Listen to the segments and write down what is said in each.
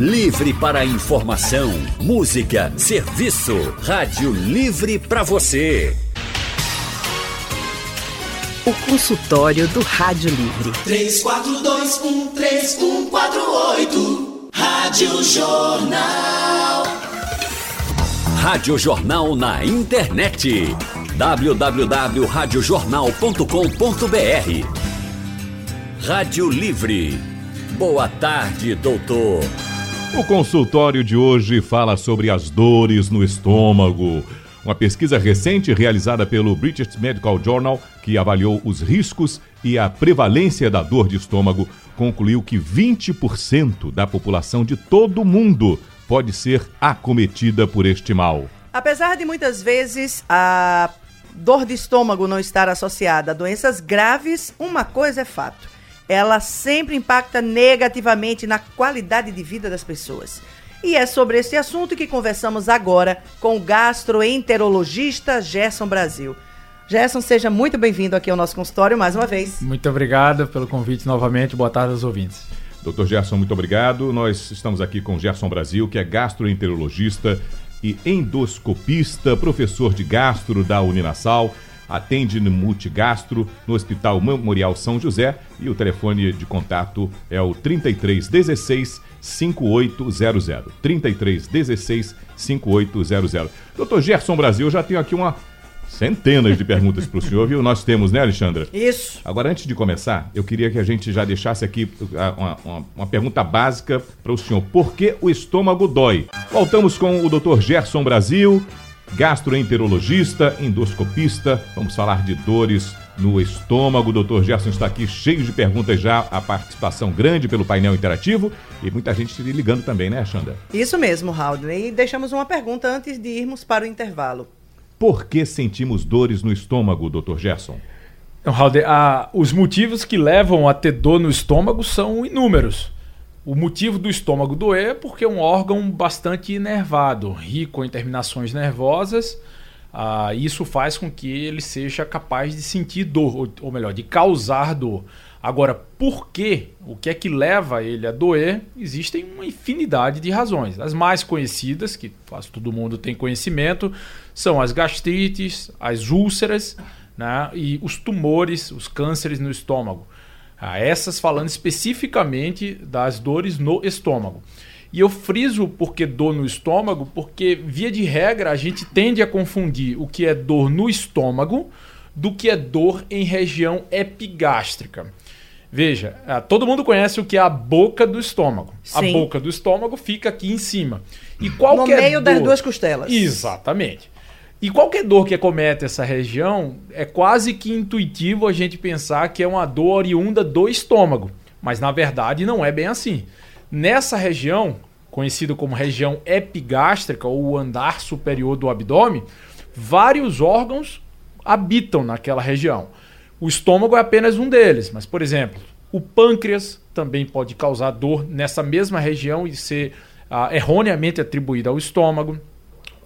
Livre para informação, música, serviço. Rádio Livre para você. O consultório do Rádio Livre. 34213148. Rádio Jornal. Rádio Jornal na internet. www.radiojornal.com.br Rádio Livre. Boa tarde, doutor. O consultório de hoje fala sobre as dores no estômago. Uma pesquisa recente realizada pelo British Medical Journal, que avaliou os riscos e a prevalência da dor de estômago, concluiu que 20% da população de todo o mundo pode ser acometida por este mal. Apesar de muitas vezes a dor de estômago não estar associada a doenças graves, uma coisa é fato ela sempre impacta negativamente na qualidade de vida das pessoas. E é sobre esse assunto que conversamos agora com o gastroenterologista Gerson Brasil. Gerson, seja muito bem-vindo aqui ao nosso consultório mais uma vez. Muito obrigado pelo convite novamente. Boa tarde aos ouvintes. Doutor Gerson, muito obrigado. Nós estamos aqui com Gerson Brasil, que é gastroenterologista e endoscopista, professor de gastro da Uninasal atende no Multigastro, no Hospital Memorial São José e o telefone de contato é o 3316 5800. 3316 5800. Doutor Gerson Brasil, eu já tenho aqui uma centenas de perguntas para o senhor, viu? Nós temos, né, Alexandra? Isso. Agora, antes de começar, eu queria que a gente já deixasse aqui ah, uma, uma, uma pergunta básica para o senhor. Por que o estômago dói? Voltamos com o doutor Gerson Brasil, gastroenterologista, endoscopista. Vamos falar de dores no estômago. O doutor Gerson está aqui cheio de perguntas já, a participação grande pelo painel interativo e muita gente se ligando também, né, Xanda? Isso mesmo, Raul. E deixamos uma pergunta antes de irmos para o intervalo. Por que sentimos dores no estômago, doutor Gerson? Então, Raul, os motivos que levam a ter dor no estômago são inúmeros. O motivo do estômago doer é porque é um órgão bastante inervado, rico em terminações nervosas. Ah, isso faz com que ele seja capaz de sentir dor, ou, ou melhor, de causar dor. Agora, por quê? O que é que leva ele a doer? Existem uma infinidade de razões. As mais conhecidas, que quase todo mundo tem conhecimento, são as gastrites, as úlceras né, e os tumores, os cânceres no estômago. A essas falando especificamente das dores no estômago. E eu friso porque dor no estômago, porque via de regra a gente tende a confundir o que é dor no estômago do que é dor em região epigástrica. Veja, ah, todo mundo conhece o que é a boca do estômago. Sim. A boca do estômago fica aqui em cima. E qual no meio dor... das duas costelas. Exatamente. E qualquer dor que acomete essa região, é quase que intuitivo a gente pensar que é uma dor oriunda do estômago. Mas na verdade não é bem assim. Nessa região, conhecida como região epigástrica ou andar superior do abdômen, vários órgãos habitam naquela região. O estômago é apenas um deles, mas por exemplo, o pâncreas também pode causar dor nessa mesma região e ser ah, erroneamente atribuída ao estômago.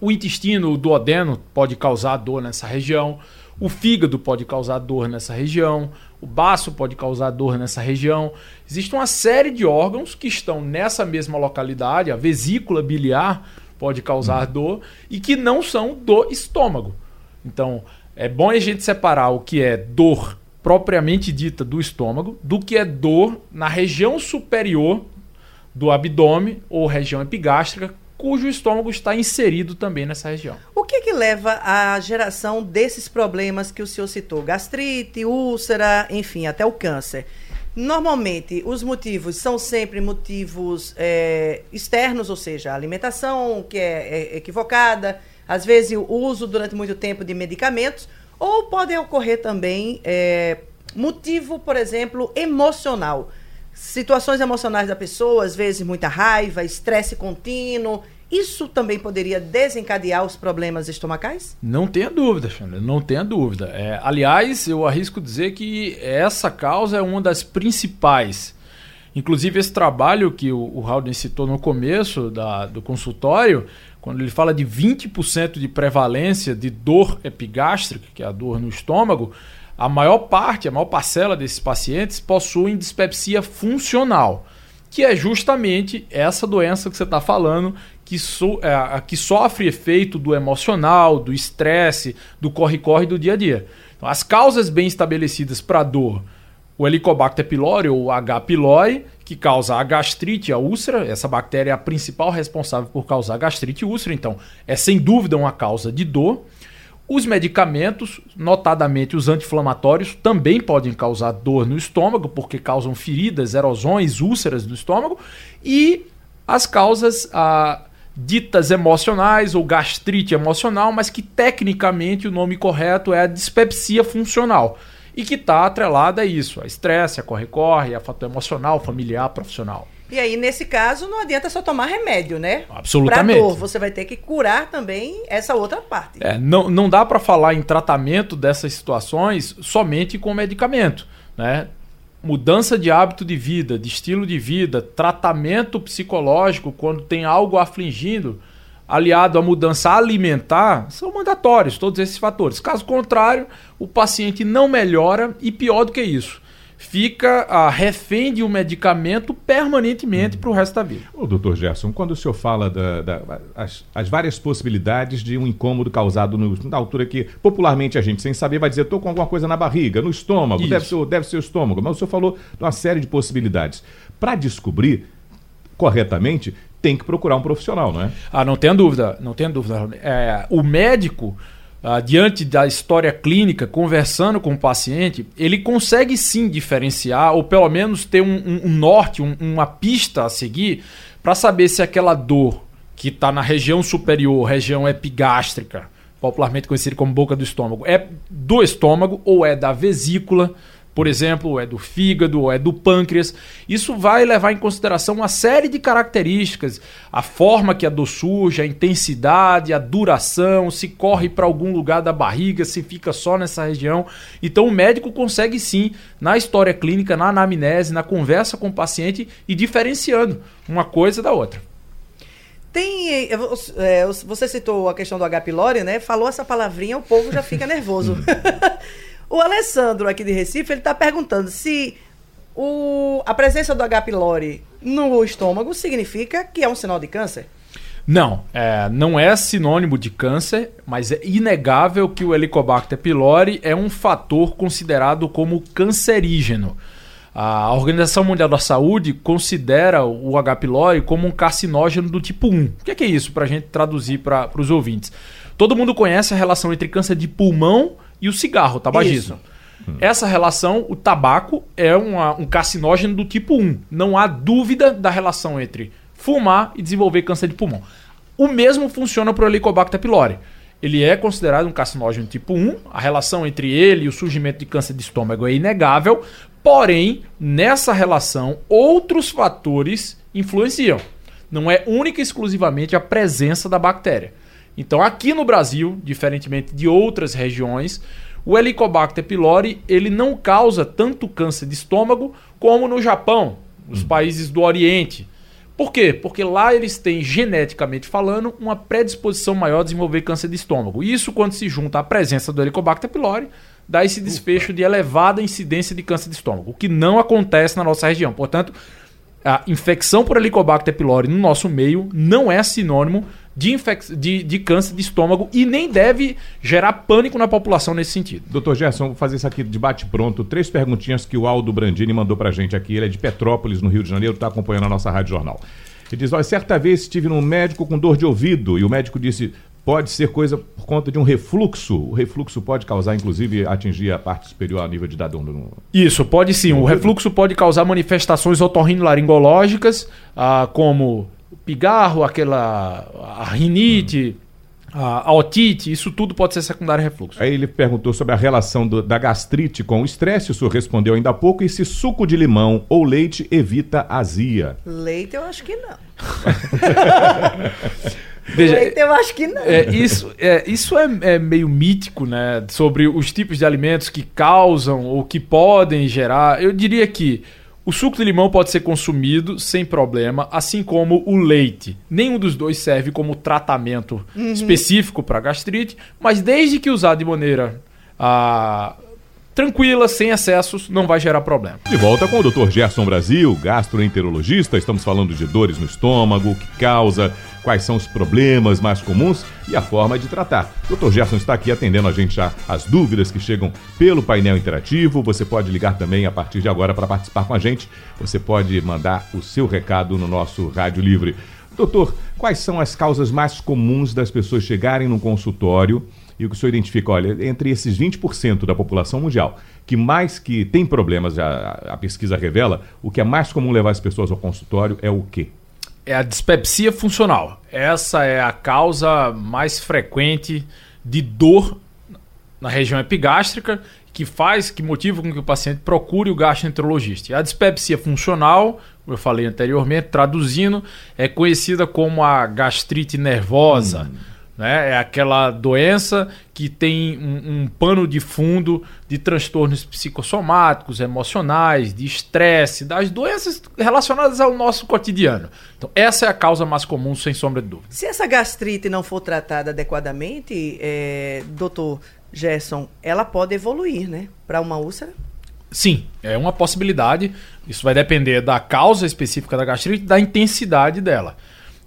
O intestino, o duodeno, pode causar dor nessa região. O fígado pode causar dor nessa região. O baço pode causar dor nessa região. Existe uma série de órgãos que estão nessa mesma localidade. A vesícula biliar pode causar dor e que não são do estômago. Então, é bom a gente separar o que é dor propriamente dita do estômago do que é dor na região superior do abdômen ou região epigástrica, cujo estômago está inserido também nessa região. O que, que leva à geração desses problemas que o senhor citou? Gastrite, úlcera, enfim, até o câncer. Normalmente, os motivos são sempre motivos é, externos, ou seja, a alimentação que é, é equivocada, às vezes o uso durante muito tempo de medicamentos, ou podem ocorrer também é, motivo, por exemplo, emocional situações emocionais da pessoa, às vezes muita raiva, estresse contínuo. Isso também poderia desencadear os problemas estomacais? Não tenha dúvida, Xandra, não tenha dúvida. É, aliás, eu arrisco dizer que essa causa é uma das principais. Inclusive, esse trabalho que o, o Haldane citou no começo da, do consultório, quando ele fala de 20% de prevalência de dor epigástrica, que é a dor no estômago, a maior parte, a maior parcela desses pacientes possuem dispepsia funcional, que é justamente essa doença que você está falando, que, so, é, que sofre efeito do emocional, do estresse, do corre-corre do dia a dia. Então, as causas bem estabelecidas para dor, o Helicobacter pylori ou H. pylori, que causa a gastrite, a úlcera. Essa bactéria é a principal responsável por causar gastrite e úlcera, então é sem dúvida uma causa de dor. Os medicamentos, notadamente os anti-inflamatórios, também podem causar dor no estômago, porque causam feridas, erosões, úlceras no estômago. E as causas ah, ditas emocionais ou gastrite emocional, mas que tecnicamente o nome correto é a dispepsia funcional e que está atrelada a isso, a estresse, a corre-corre, a fator emocional, familiar, profissional. E aí, nesse caso, não adianta só tomar remédio, né? Absolutamente. Pra dor, você vai ter que curar também essa outra parte. É, não, não dá para falar em tratamento dessas situações somente com medicamento, né? Mudança de hábito de vida, de estilo de vida, tratamento psicológico quando tem algo afligindo, aliado à mudança alimentar, são mandatórios todos esses fatores. Caso contrário, o paciente não melhora e pior do que isso, fica a refém de um medicamento permanentemente para o resto da vida. O doutor Gerson, quando o senhor fala das da, as, as várias possibilidades de um incômodo causado no, na altura que popularmente a gente, sem saber, vai dizer, estou com alguma coisa na barriga, no estômago, deve ser, deve ser o estômago, mas o senhor falou de uma série de possibilidades. Para descobrir corretamente, tem que procurar um profissional, não é? Ah, não tenha dúvida, não tenha dúvida. É, o médico, ah, diante da história clínica, conversando com o paciente, ele consegue sim diferenciar, ou pelo menos ter um, um, um norte, um, uma pista a seguir, para saber se aquela dor que está na região superior, região epigástrica, popularmente conhecida como boca do estômago, é do estômago ou é da vesícula por exemplo, é do fígado, ou é do pâncreas. Isso vai levar em consideração uma série de características, a forma que a dor surge, a intensidade, a duração, se corre para algum lugar da barriga, se fica só nessa região. Então o médico consegue sim, na história clínica, na anamnese, na conversa com o paciente, e diferenciando uma coisa da outra. Tem. É, você citou a questão do H. pylori, né? Falou essa palavrinha, o povo já fica nervoso. O Alessandro, aqui de Recife, ele está perguntando se o, a presença do H. pylori no estômago significa que é um sinal de câncer. Não, é, não é sinônimo de câncer, mas é inegável que o Helicobacter pylori é um fator considerado como cancerígeno. A Organização Mundial da Saúde considera o H. pylori como um carcinógeno do tipo 1. O que é, que é isso, para a gente traduzir para os ouvintes? Todo mundo conhece a relação entre câncer de pulmão e o cigarro, o tabagismo. Isso. Essa relação, o tabaco é uma, um carcinógeno do tipo 1. Não há dúvida da relação entre fumar e desenvolver câncer de pulmão. O mesmo funciona para o Helicobacter pylori. Ele é considerado um carcinógeno tipo 1, a relação entre ele e o surgimento de câncer de estômago é inegável, porém, nessa relação, outros fatores influenciam. Não é única e exclusivamente a presença da bactéria. Então, aqui no Brasil, diferentemente de outras regiões, o Helicobacter pylori ele não causa tanto câncer de estômago como no Japão, nos hum. países do Oriente. Por quê? Porque lá eles têm, geneticamente falando, uma predisposição maior a desenvolver câncer de estômago. Isso, quando se junta à presença do Helicobacter pylori, dá esse desfecho de elevada incidência de câncer de estômago, o que não acontece na nossa região. Portanto, a infecção por Helicobacter pylori no nosso meio não é sinônimo de, infec... de, de câncer de estômago e nem deve gerar pânico na população nesse sentido. Doutor Gerson, vou fazer isso aqui de bate-pronto. Três perguntinhas que o Aldo Brandini mandou pra gente aqui. Ele é de Petrópolis, no Rio de Janeiro, está acompanhando a nossa Rádio Jornal. Ele diz: Olha, certa vez estive num médico com dor de ouvido e o médico disse: pode ser coisa por conta de um refluxo. O refluxo pode causar, inclusive, atingir a parte superior a nível de dadão. No... Isso, pode sim. O refluxo pode causar manifestações otorrinolaringológicas, ah, como pigarro, aquela a rinite, a, a otite, isso tudo pode ser secundário refluxo. Aí ele perguntou sobre a relação do, da gastrite com o estresse, o senhor respondeu ainda há pouco, e se suco de limão ou leite evita azia. Leite eu acho que não. Veja, leite eu acho que não. É, isso é, isso é, é, meio mítico, né? Sobre os tipos de alimentos que causam ou que podem gerar. Eu diria que o suco de limão pode ser consumido sem problema, assim como o leite. Nenhum dos dois serve como tratamento uhum. específico para gastrite, mas desde que usado de maneira ah, tranquila, sem excessos, não vai gerar problema. De volta com o Dr. Gerson Brasil, gastroenterologista. Estamos falando de dores no estômago, o que causa, quais são os problemas mais comuns e a forma de tratar. O Dr. Gerson está aqui atendendo a gente já as dúvidas que chegam pelo painel interativo. Você pode ligar também a partir de agora para participar com a gente. Você pode mandar o seu recado no nosso Rádio Livre. Doutor, quais são as causas mais comuns das pessoas chegarem no consultório? E o que o senhor identifica, olha, entre esses 20% da população mundial, que mais que tem problemas, a, a pesquisa revela, o que é mais comum levar as pessoas ao consultório é o quê? É a dispepsia funcional. Essa é a causa mais frequente de dor na região epigástrica que faz, que motiva com que o paciente procure o gastroenterologista. E a dispepsia funcional, como eu falei anteriormente, traduzindo, é conhecida como a gastrite nervosa. Hum né? É aquela doença que tem um, um, pano de fundo de transtornos psicossomáticos, emocionais, de estresse, das doenças relacionadas ao nosso cotidiano. Então, essa é a causa mais comum, sem sombra de dúvida. Se essa gastrite não for tratada adequadamente, é, doutor Gerson, ela pode evoluir, né? Para uma úlcera? Sim, é uma possibilidade. Isso vai depender da causa específica da gastrite, da intensidade dela.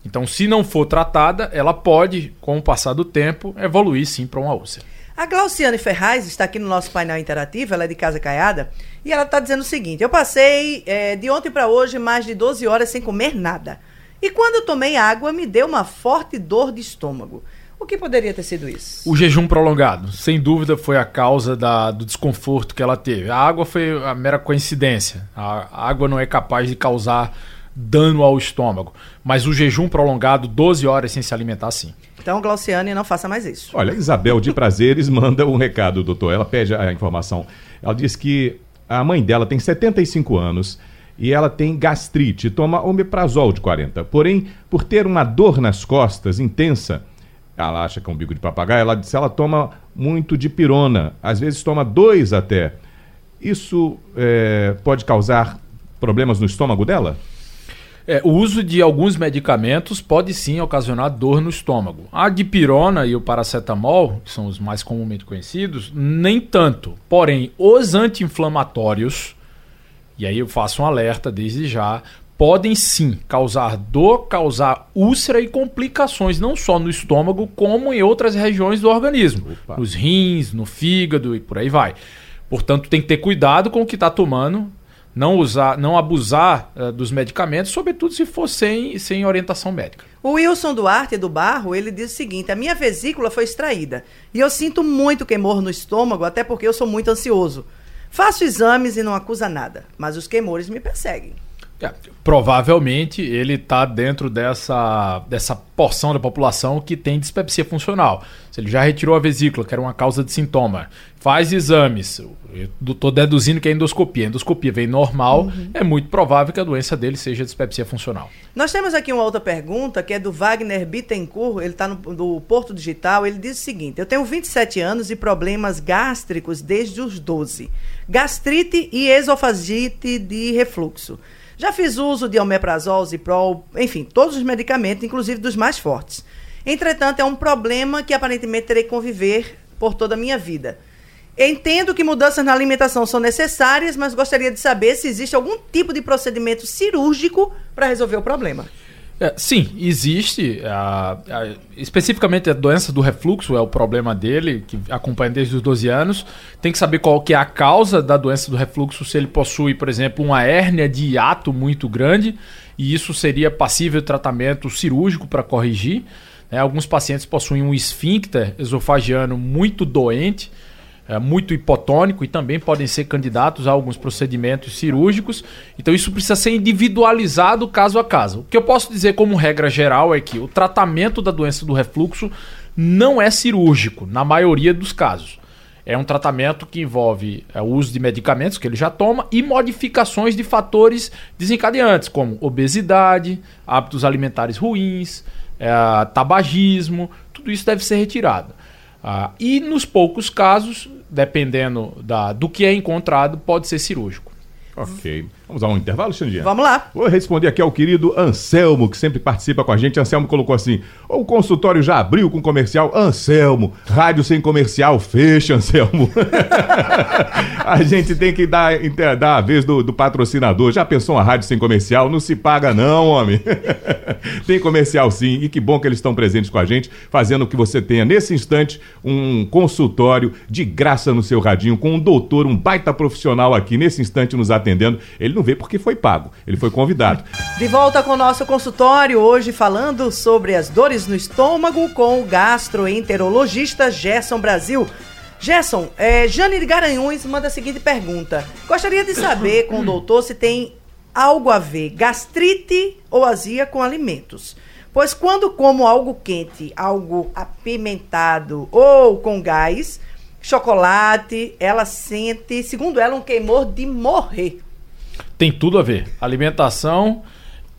Então, se não for tratada, ela pode, com o passar do tempo, evoluir sim para uma úlcera. A Glauciane Ferraz está aqui no nosso painel interativo, ela é de Casa Caiada, e ela está dizendo o seguinte: eu passei é, de ontem para hoje mais de 12 horas sem comer nada. E quando eu tomei água, me deu uma forte dor de estômago. O que poderia ter sido isso? O jejum prolongado, sem dúvida, foi a causa da, do desconforto que ela teve. A água foi a mera coincidência. A água não é capaz de causar dano ao estômago. Mas o jejum prolongado, 12 horas sem se alimentar, sim. Então, Glauciane, não faça mais isso. Olha, Isabel de Prazeres manda um recado, doutor. Ela pede a informação. Ela diz que a mãe dela tem 75 anos e ela tem gastrite, toma omeprazol de 40. Porém, por ter uma dor nas costas intensa, ela acha que é um bico de papagaio, ela disse ela toma muito de pirona, às vezes toma dois até. Isso é, pode causar problemas no estômago dela? É, o uso de alguns medicamentos pode sim ocasionar dor no estômago. A dipirona e o paracetamol, que são os mais comumente conhecidos, nem tanto. Porém, os anti-inflamatórios, e aí eu faço um alerta desde já, podem sim causar dor, causar úlcera e complicações, não só no estômago, como em outras regiões do organismo. Opa. Nos rins, no fígado e por aí vai. Portanto, tem que ter cuidado com o que está tomando não usar, não abusar uh, dos medicamentos, sobretudo se for sem, sem orientação médica. O Wilson Duarte do Barro, ele diz o seguinte: a minha vesícula foi extraída e eu sinto muito queimor no estômago, até porque eu sou muito ansioso. Faço exames e não acusa nada, mas os queimores me perseguem. É, provavelmente ele está dentro dessa, dessa porção da população que tem dispepsia funcional. Se ele já retirou a vesícula, que era uma causa de sintoma, faz exames, estou deduzindo que é endoscopia, a endoscopia vem normal, uhum. é muito provável que a doença dele seja dispepsia funcional. Nós temos aqui uma outra pergunta, que é do Wagner Bittencourt, ele está no Porto Digital, ele diz o seguinte, eu tenho 27 anos e problemas gástricos desde os 12, gastrite e esofagite de refluxo. Já fiz uso de omeprazol, ziprol, enfim, todos os medicamentos, inclusive dos mais fortes. Entretanto, é um problema que aparentemente terei que conviver por toda a minha vida. Entendo que mudanças na alimentação são necessárias, mas gostaria de saber se existe algum tipo de procedimento cirúrgico para resolver o problema. É, sim, existe. A, a, especificamente a doença do refluxo é o problema dele, que acompanha desde os 12 anos. Tem que saber qual que é a causa da doença do refluxo, se ele possui, por exemplo, uma hérnia de hiato muito grande, e isso seria passível tratamento cirúrgico para corrigir. Né? Alguns pacientes possuem um esfíncter esofagiano muito doente, é, muito hipotônico e também podem ser candidatos a alguns procedimentos cirúrgicos. Então isso precisa ser individualizado caso a caso. O que eu posso dizer como regra geral é que o tratamento da doença do refluxo não é cirúrgico, na maioria dos casos. É um tratamento que envolve é, o uso de medicamentos que ele já toma e modificações de fatores desencadeantes, como obesidade, hábitos alimentares ruins, é, tabagismo, tudo isso deve ser retirado. Ah, e nos poucos casos, dependendo da, do que é encontrado, pode ser cirúrgico. Ok. Vamos a um intervalo, Xandinha? Vamos lá. Vou responder aqui ao querido Anselmo, que sempre participa com a gente. Anselmo colocou assim: o consultório já abriu com comercial. Anselmo, rádio sem comercial, fecha, Anselmo. a gente tem que dar, dar a vez do, do patrocinador. Já pensou uma rádio sem comercial? Não se paga, não, homem. tem comercial sim, e que bom que eles estão presentes com a gente, fazendo que você tenha, nesse instante, um consultório de graça no seu radinho, com um doutor, um baita profissional aqui, nesse instante, nos atendendo. Ele não veio porque foi pago, ele foi convidado. De volta com o nosso consultório, hoje falando sobre as dores no estômago com o gastroenterologista Gerson Brasil. Gerson, é, Jane de Garanhuns manda a seguinte pergunta. Gostaria de saber com o doutor se tem algo a ver gastrite ou azia com alimentos. Pois quando como algo quente, algo apimentado ou com gás, chocolate, ela sente, segundo ela, um queimor de morrer. Tem tudo a ver. Alimentação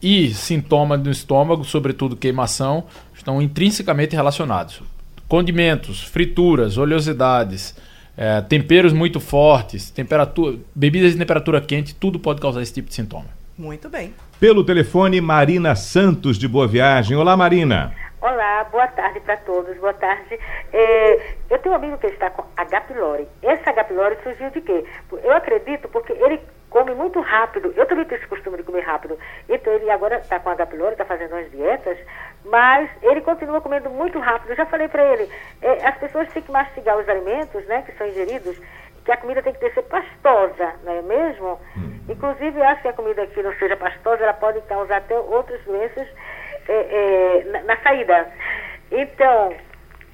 e sintoma do estômago, sobretudo queimação, estão intrinsecamente relacionados. Condimentos, frituras, oleosidades, eh, temperos muito fortes, temperatura, bebidas de temperatura quente, tudo pode causar esse tipo de sintoma. Muito bem. Pelo telefone, Marina Santos, de Boa Viagem. Olá, Marina. Olá, boa tarde para todos, boa tarde. É, eu tenho um amigo que está com H. pylori. Esse H. pylori surgiu de quê? Eu acredito porque ele come muito rápido. Eu também tenho esse costume de comer rápido. Então ele agora está com H. pylori, está fazendo umas dietas, mas ele continua comendo muito rápido. Eu já falei para ele, é, as pessoas têm que mastigar os alimentos, né, que são ingeridos, que a comida tem que ter, ser pastosa, não é mesmo? Inclusive, eu acho que a comida que não seja pastosa, ela pode causar até outras doenças é, é, na, na saída. Então,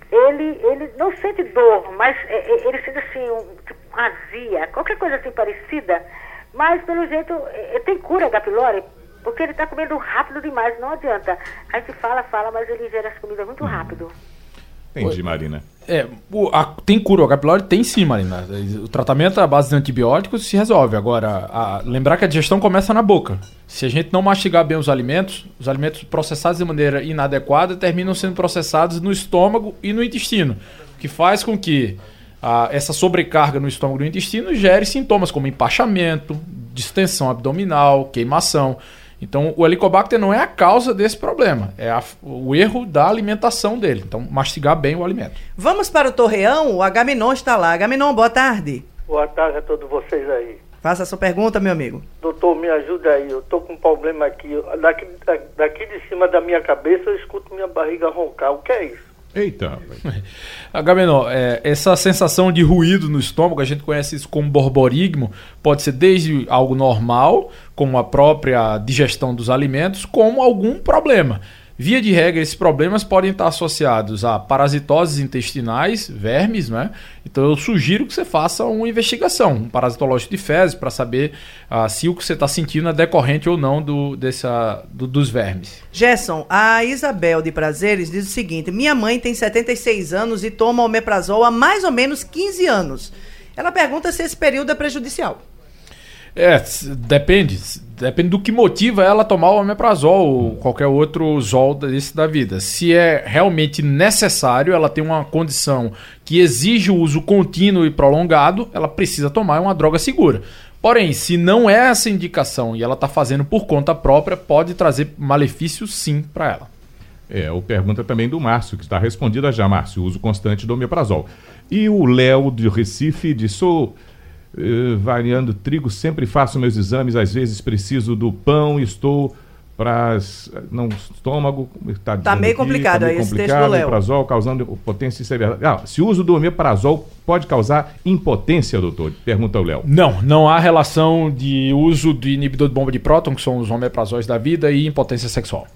ele, ele não sente dor, mas é, é, ele sente assim, um, tipo, azia, qualquer coisa assim parecida, mas pelo jeito é, é, tem cura da pylori, porque ele está comendo rápido demais, não adianta. A gente fala, fala, mas ele gera as comidas muito rápido. Entendi, Marina. É, o- a- tem cura o H. pylori? Tem sim, Marina. O tratamento à base de antibióticos se resolve. Agora, a- lembrar que a digestão começa na boca. Se a gente não mastigar bem os alimentos, os alimentos processados de maneira inadequada terminam sendo processados no estômago e no intestino, o que faz com que ah, essa sobrecarga no estômago e no intestino gere sintomas como empachamento, distensão abdominal, queimação. Então, o Helicobacter não é a causa desse problema, é a- o erro da alimentação dele. Então, mastigar bem o alimento. Vamos para o Torreão, o Agamenon está lá. Agamenon, boa tarde. Boa tarde a todos vocês aí. Faça a sua pergunta, meu amigo. Doutor, me ajuda aí. Eu tô com um problema aqui. Daqui, da- daqui de cima da minha cabeça eu escuto minha barriga roncar. O que é isso? Eita. Agamenon, é, essa sensação de ruído no estômago, a gente conhece isso como borborigmo, pode ser desde algo normal, como a própria digestão dos alimentos, como algum problema. Via de regra, esses problemas podem estar associados a parasitoses intestinais, vermes, né? Então eu sugiro que você faça uma investigação, um parasitológico de fezes, para saber ah, se o que você está sentindo é decorrente ou não do, dessa, do- dos vermes. Gerson, a Isabel de Prazeres diz o seguinte: minha mãe tem 76 anos e toma omeprazol há mais ou menos 15 anos. Ela pergunta se esse período é prejudicial. É, depende. Depende do que motiva ela a tomar o omeprazol ou qualquer outro zol desse da vida. Se é realmente necessário, ela tem uma condição que exige o uso contínuo e prolongado, ela precisa tomar uma droga segura. Porém, se não é essa indicação e ela está fazendo por conta própria, pode trazer malefício sim para ela. É, o pergunta também do Márcio, que está respondida já, Márcio, uso constante do omeprazol. E o Léo de Recife diz, sou eh, variando trigo, sempre faço meus exames, às vezes preciso do pão, estou para não estômago, está Tá meio complicado aí esse texto do Léo. omeprazol causando impotência e severidade. Ah, se o uso do omeprazol pode causar impotência, doutor? Pergunta o Léo. Não, não há relação de uso de inibidor de bomba de próton, que são os omeprazóis da vida, e impotência sexual.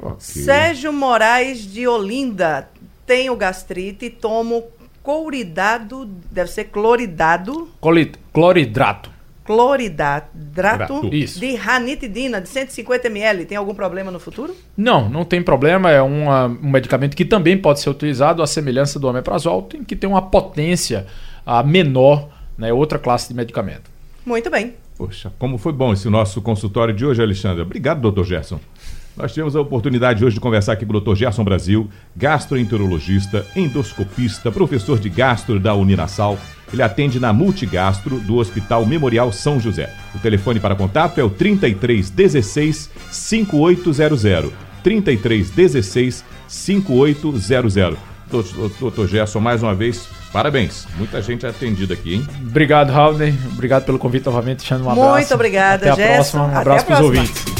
Ok. Sérgio Moraes de Olinda. Tenho gastrite e tomo cloridado, deve ser cloridado, Coli- Cloridrato. cloridato Drato. Isso. de ranitidina de 150 ml. Tem algum problema no futuro? Não, não tem problema. É uma- um medicamento que também pode ser utilizado à semelhança do omeprazol. Tem que ter uma potência ah, menor, né, outra classe de medicamento. Muito bem. Poxa, como foi bom esse nosso consultório de hoje, Alexandre. Obrigado, doutor Gerson. Nós tivemos a oportunidade hoje de conversar aqui com o Dr. Gerson Brasil, gastroenterologista, endoscopista, professor de gastro da Uninasal. Ele atende na Multigastro do Hospital Memorial São José. O telefone para contato é o 3316 5800. 3316 5800. Doutor Gerson, mais uma vez, parabéns. Muita gente atendida aqui, hein? Obrigado, Raul. Obrigado pelo convite novamente. Deixando um abraço. Muito obrigada, Até a Gerson. próxima. Um abraço para os ouvintes.